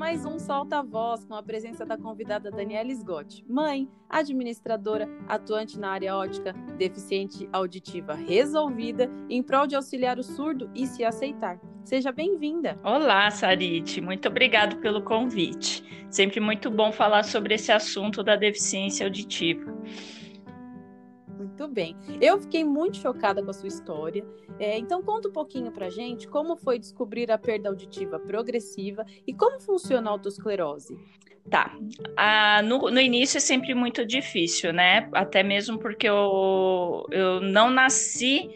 mais um Solta Voz com a presença da convidada Daniela Sgott, mãe, administradora, atuante na área ótica, deficiente auditiva resolvida, em prol de auxiliar o surdo e se aceitar. Seja bem-vinda. Olá, Sarite, muito obrigado pelo convite. Sempre muito bom falar sobre esse assunto da deficiência auditiva. Muito bem. Eu fiquei muito chocada com a sua história. É, então, conta um pouquinho pra gente como foi descobrir a perda auditiva progressiva e como funciona a autosclerose. Tá. Ah, no, no, início é sempre muito difícil, né? Até mesmo porque eu, eu não nasci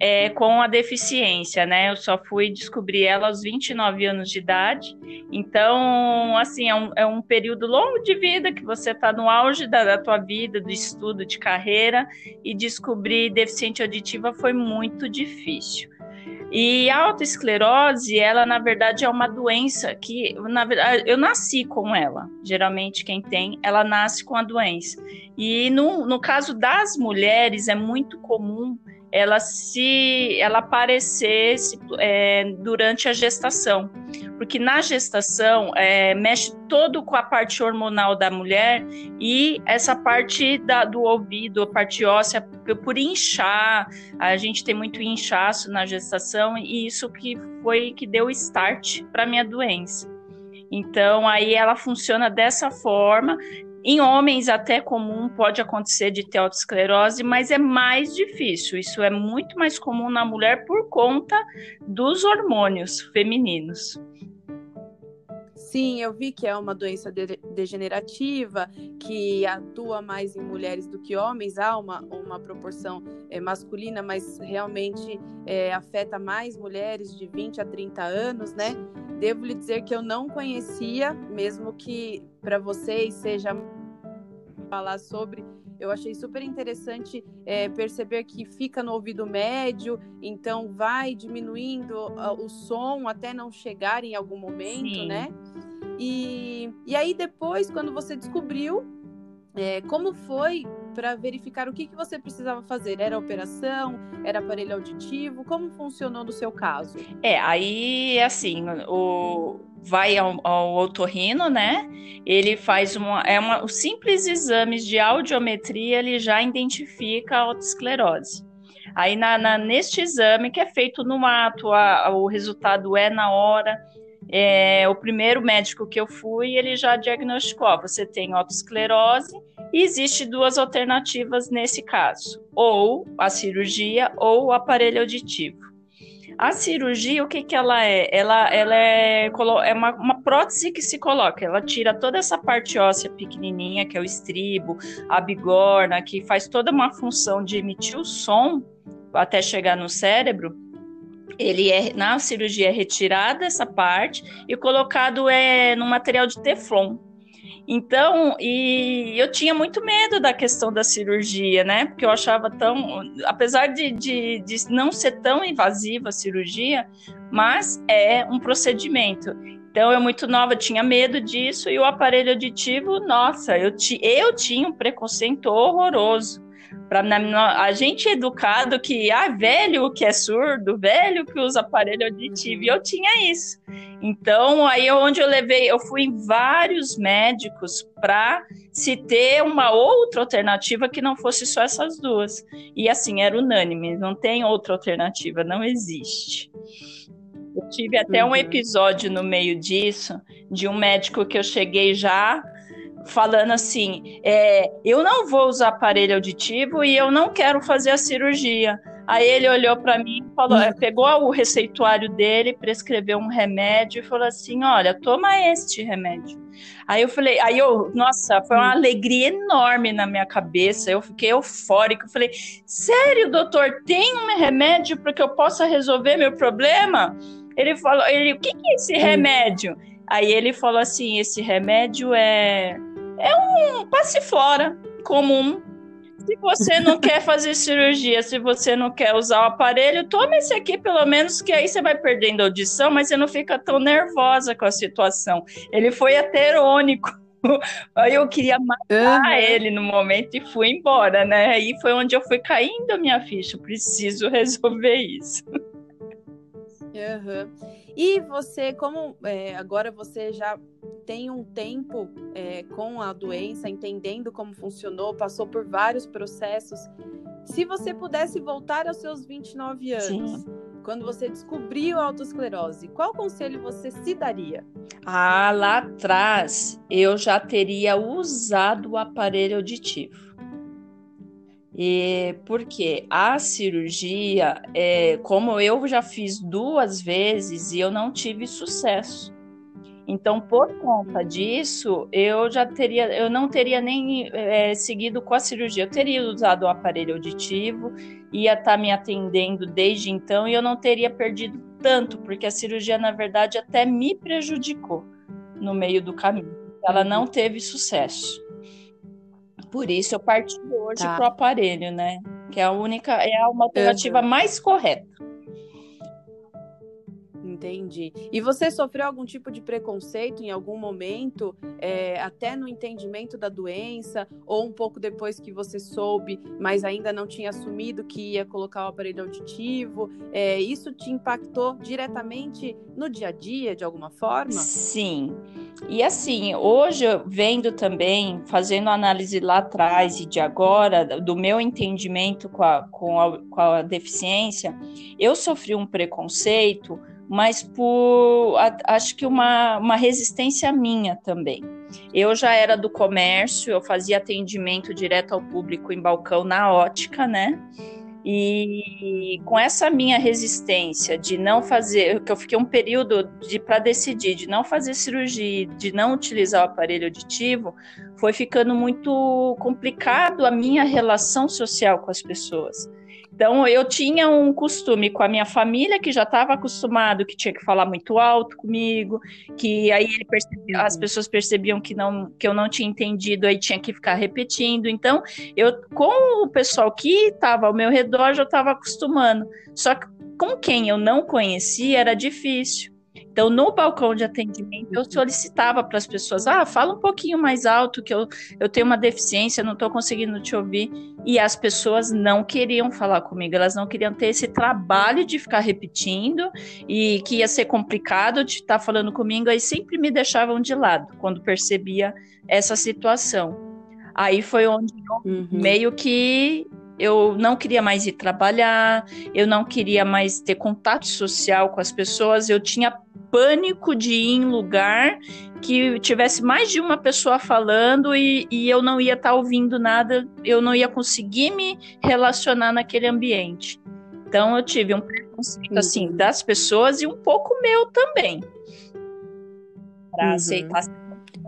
é, com a deficiência, né? Eu só fui descobrir ela aos 29 anos de idade. Então, assim, é um, é um período longo de vida que você está no auge da, da tua vida, do estudo, de carreira, e descobrir deficiente auditiva foi muito difícil. E a autoesclerose, ela na verdade é uma doença que, na verdade, eu nasci com ela. Geralmente quem tem, ela nasce com a doença. E no, no caso das mulheres, é muito comum ela se ela aparecesse é, durante a gestação, porque na gestação é, mexe todo com a parte hormonal da mulher e essa parte da, do ouvido, a parte óssea, por inchar, a gente tem muito inchaço na gestação e isso que foi que deu start para minha doença. Então aí ela funciona dessa forma em homens, até comum pode acontecer de ter autoesclerose, mas é mais difícil. Isso é muito mais comum na mulher por conta dos hormônios femininos. Sim, eu vi que é uma doença de degenerativa que atua mais em mulheres do que homens. Há uma, uma proporção é, masculina, mas realmente é, afeta mais mulheres de 20 a 30 anos, né? Devo lhe dizer que eu não conhecia, mesmo que para vocês seja falar sobre. Eu achei super interessante é, perceber que fica no ouvido médio, então vai diminuindo o som até não chegar em algum momento, Sim. né? E, e aí depois, quando você descobriu, é, como foi para verificar o que, que você precisava fazer? Era operação? Era aparelho auditivo? Como funcionou no seu caso? É, aí assim, o, vai ao, ao otorrino, né? Ele faz uma, é uma, os simples exames de audiometria, ele já identifica a autoesclerose. Aí na, na, neste exame que é feito no ato, a, o resultado é na hora. É, o primeiro médico que eu fui, ele já diagnosticou: você tem autoesclerose e existe duas alternativas nesse caso, ou a cirurgia ou o aparelho auditivo. A cirurgia, o que, que ela é? Ela, ela é, é uma, uma prótese que se coloca. Ela tira toda essa parte óssea pequenininha, que é o estribo, a bigorna, que faz toda uma função de emitir o som até chegar no cérebro. Ele é na cirurgia é retirada essa parte e colocado é no material de teflon. Então, e eu tinha muito medo da questão da cirurgia, né? Porque eu achava tão. Apesar de, de, de não ser tão invasiva a cirurgia, mas é um procedimento. Então, eu muito nova tinha medo disso, e o aparelho auditivo, nossa, eu, ti, eu tinha um preconceito horroroso. Pra, na, a gente é educado que, ah, velho que é surdo, velho que usa aparelho auditivo, e eu tinha isso. Então, aí onde eu levei, eu fui em vários médicos para se ter uma outra alternativa que não fosse só essas duas. E assim, era unânime, não tem outra alternativa, não existe. Eu tive até uhum. um episódio no meio disso, de um médico que eu cheguei já falando assim: é, eu não vou usar aparelho auditivo e eu não quero fazer a cirurgia. Aí ele olhou para mim, falou, hum. pegou o receituário dele, prescreveu um remédio e falou assim: "Olha, toma este remédio". Aí eu falei, aí eu, nossa, foi uma alegria enorme na minha cabeça. Eu fiquei eufórica. Eu falei: "Sério, doutor, tem um remédio para que eu possa resolver meu problema?" Ele falou, ele, o que, que é esse hum. remédio? Aí ele falou assim: esse remédio é é um passiflora comum. Se você não quer fazer cirurgia, se você não quer usar o aparelho, tome esse aqui pelo menos, que aí você vai perdendo audição, mas você não fica tão nervosa com a situação. Ele foi até irônico. Aí eu queria matar uhum. ele no momento e fui embora, né? Aí foi onde eu fui caindo a minha ficha. preciso resolver isso. Uhum. E você, como é, agora você já tem um tempo é, com a doença, entendendo como funcionou, passou por vários processos. Se você pudesse voltar aos seus 29 anos, Sim. quando você descobriu a autoesclerose, qual conselho você se daria? Ah, lá atrás eu já teria usado o aparelho auditivo. E porque a cirurgia, é, como eu já fiz duas vezes e eu não tive sucesso. Então, por conta disso, eu já teria, eu não teria nem é, seguido com a cirurgia. Eu teria usado o aparelho auditivo, ia estar tá me atendendo desde então e eu não teria perdido tanto, porque a cirurgia, na verdade, até me prejudicou no meio do caminho. Ela não teve sucesso. Por isso eu parti hoje tá. pro aparelho, né? Que é a única, é uma alternativa uhum. mais correta. Entendi. E você sofreu algum tipo de preconceito em algum momento, é, até no entendimento da doença, ou um pouco depois que você soube, mas ainda não tinha assumido que ia colocar o aparelho auditivo? É, isso te impactou diretamente no dia a dia, de alguma forma? Sim. E assim, hoje, vendo também, fazendo análise lá atrás e de agora, do meu entendimento com a, com a, com a deficiência, eu sofri um preconceito mas por acho que uma, uma resistência minha também. Eu já era do comércio, eu fazia atendimento direto ao público em balcão na ótica, né? E com essa minha resistência de não fazer, que eu fiquei um período de para decidir de não fazer cirurgia, de não utilizar o aparelho auditivo, foi ficando muito complicado a minha relação social com as pessoas. Então, eu tinha um costume com a minha família, que já estava acostumado, que tinha que falar muito alto comigo, que aí percebia, as uhum. pessoas percebiam que, não, que eu não tinha entendido, aí tinha que ficar repetindo. Então, eu, com o pessoal que estava ao meu redor, já estava acostumando. Só que com quem eu não conhecia, era difícil. Então, no balcão de atendimento, eu solicitava para as pessoas: ah, fala um pouquinho mais alto, que eu, eu tenho uma deficiência, não estou conseguindo te ouvir. E as pessoas não queriam falar comigo, elas não queriam ter esse trabalho de ficar repetindo e que ia ser complicado de estar tá falando comigo, aí sempre me deixavam de lado quando percebia essa situação. Aí foi onde eu uhum. meio que eu não queria mais ir trabalhar, eu não queria mais ter contato social com as pessoas, eu tinha pânico de ir em lugar que tivesse mais de uma pessoa falando e, e eu não ia estar tá ouvindo nada, eu não ia conseguir me relacionar naquele ambiente. Então eu tive um preconceito uhum. assim das pessoas e um pouco meu também para uhum. aceitar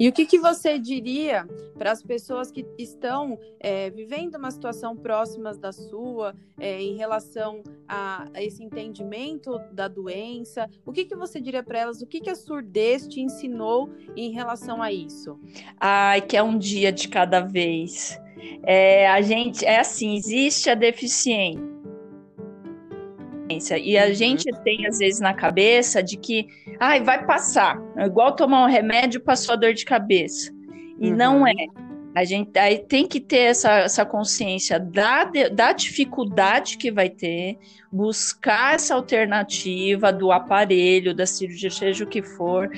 e o que, que você diria para as pessoas que estão é, vivendo uma situação próxima da sua, é, em relação a, a, esse entendimento da doença? O que, que você diria para elas? O que, que a surdez te ensinou em relação a isso? Ai, que é um dia de cada vez. É, a gente é assim, existe a deficiência e a uhum. gente tem, às vezes, na cabeça de que ai, vai passar. É igual tomar um remédio, passou a dor de cabeça. E uhum. não é. A gente aí tem que ter essa, essa consciência da, da dificuldade que vai ter, buscar essa alternativa do aparelho, da cirurgia, seja o que for,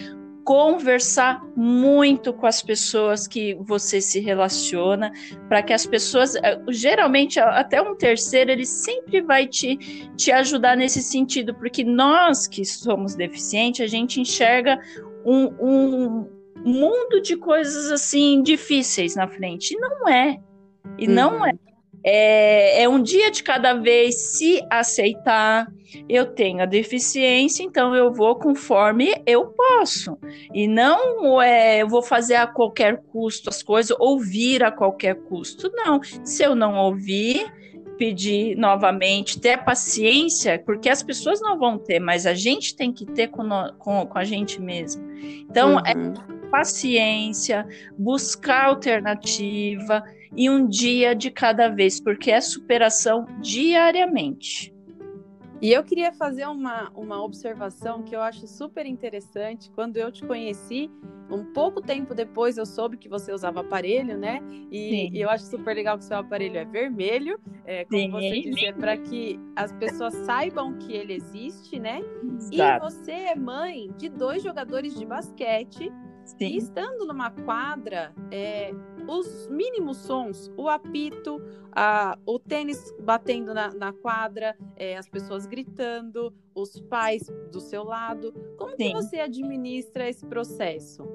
conversar muito com as pessoas que você se relaciona, para que as pessoas, eh, geralmente até um terceiro, ele sempre vai te, te ajudar nesse sentido, porque nós que somos deficientes, a gente enxerga um, um mundo de coisas assim difíceis na frente, e não é. E uhum. não é. É, é, um dia de cada vez se aceitar. Eu tenho a deficiência, então eu vou conforme eu posso. E não é, eu vou fazer a qualquer custo as coisas, ouvir a qualquer custo. Não. Se eu não ouvir, pedir novamente, ter paciência, porque as pessoas não vão ter, mas a gente tem que ter com, no, com, com a gente mesmo. Então, é uhum. é paciência, buscar alternativa e um dia de cada vez, porque é superação diariamente. E eu queria fazer uma, uma observação que eu acho super interessante. Quando eu te conheci, um pouco tempo depois eu soube que você usava aparelho, né? E, e eu acho super legal que o seu aparelho é vermelho, é, como Sim. você disse, é para que as pessoas saibam que ele existe, né? Exato. E você é mãe de dois jogadores de basquete Sim. E estando numa quadra, é, os mínimos sons, o apito, a, o tênis batendo na, na quadra, é, as pessoas gritando, os pais do seu lado. Como Sim. que você administra esse processo?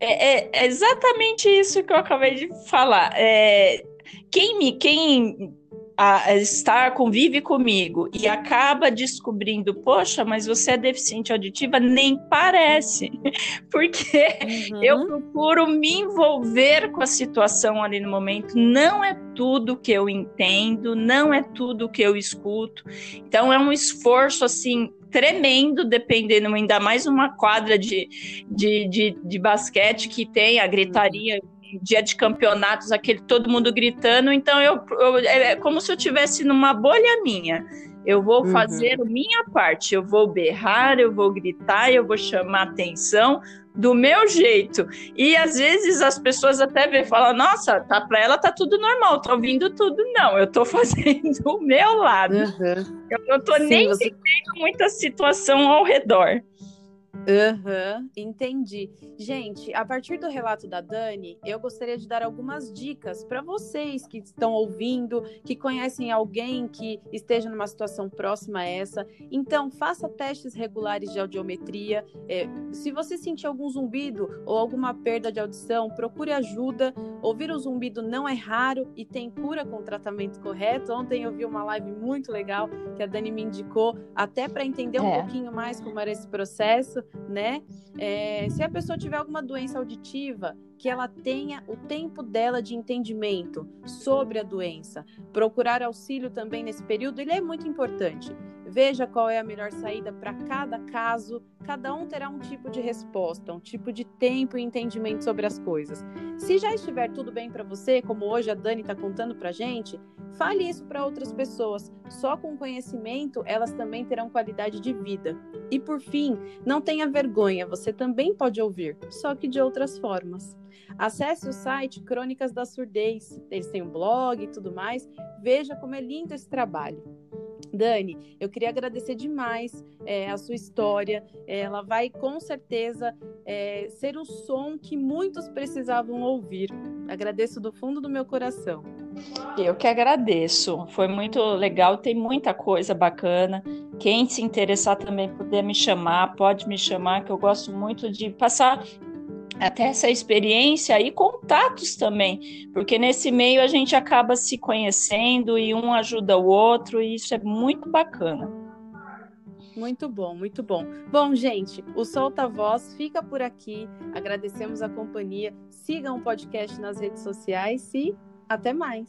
É, é, exatamente isso que eu acabei de falar. É, quem me, quem a, estar convive comigo e acaba descobrindo, poxa, mas você é deficiente auditiva, nem parece, porque uhum. eu procuro me envolver com a situação ali no momento. Não é tudo que eu entendo, não é tudo que eu escuto. Então é um esforço assim tremendo, dependendo, ainda mais uma quadra de, de, de, de basquete que tem a gritaria dia de campeonatos, aquele todo mundo gritando, então eu, eu é como se eu tivesse numa bolha minha. Eu vou uhum. fazer a minha parte, eu vou berrar, eu vou gritar, eu vou chamar atenção do meu jeito. E às vezes as pessoas até vê, falam: "Nossa, tá para ela tá tudo normal, tô ouvindo tudo". Não, eu tô fazendo o meu lado. Uhum. Eu não tô Sim, nem você... entendendo muita situação ao redor. Aham, uhum, entendi. Gente, a partir do relato da Dani, eu gostaria de dar algumas dicas para vocês que estão ouvindo, que conhecem alguém que esteja numa situação próxima a essa. Então, faça testes regulares de audiometria. É, se você sentir algum zumbido ou alguma perda de audição, procure ajuda. Ouvir o zumbido não é raro e tem cura com o tratamento correto. Ontem eu vi uma live muito legal que a Dani me indicou, até para entender um é. pouquinho mais como era esse processo né? É, se a pessoa tiver alguma doença auditiva, que ela tenha o tempo dela de entendimento sobre a doença. Procurar auxílio também nesse período, ele é muito importante. Veja qual é a melhor saída para cada caso. Cada um terá um tipo de resposta, um tipo de tempo e entendimento sobre as coisas. Se já estiver tudo bem para você, como hoje a Dani está contando para gente, fale isso para outras pessoas. Só com conhecimento elas também terão qualidade de vida. E por fim, não tenha vergonha, você também pode ouvir, só que de outras formas. Acesse o site Crônicas da Surdez, eles têm um blog e tudo mais. Veja como é lindo esse trabalho. Dani, eu queria agradecer demais é, a sua história. Ela vai com certeza é, ser o som que muitos precisavam ouvir. Agradeço do fundo do meu coração. Eu que agradeço. Foi muito legal, tem muita coisa bacana. Quem se interessar também puder me chamar, pode me chamar, que eu gosto muito de passar até essa experiência e contatos também, porque nesse meio a gente acaba se conhecendo e um ajuda o outro, e isso é muito bacana. Muito bom, muito bom. Bom, gente, o Solta Voz fica por aqui. Agradecemos a companhia. Sigam o podcast nas redes sociais e até mais!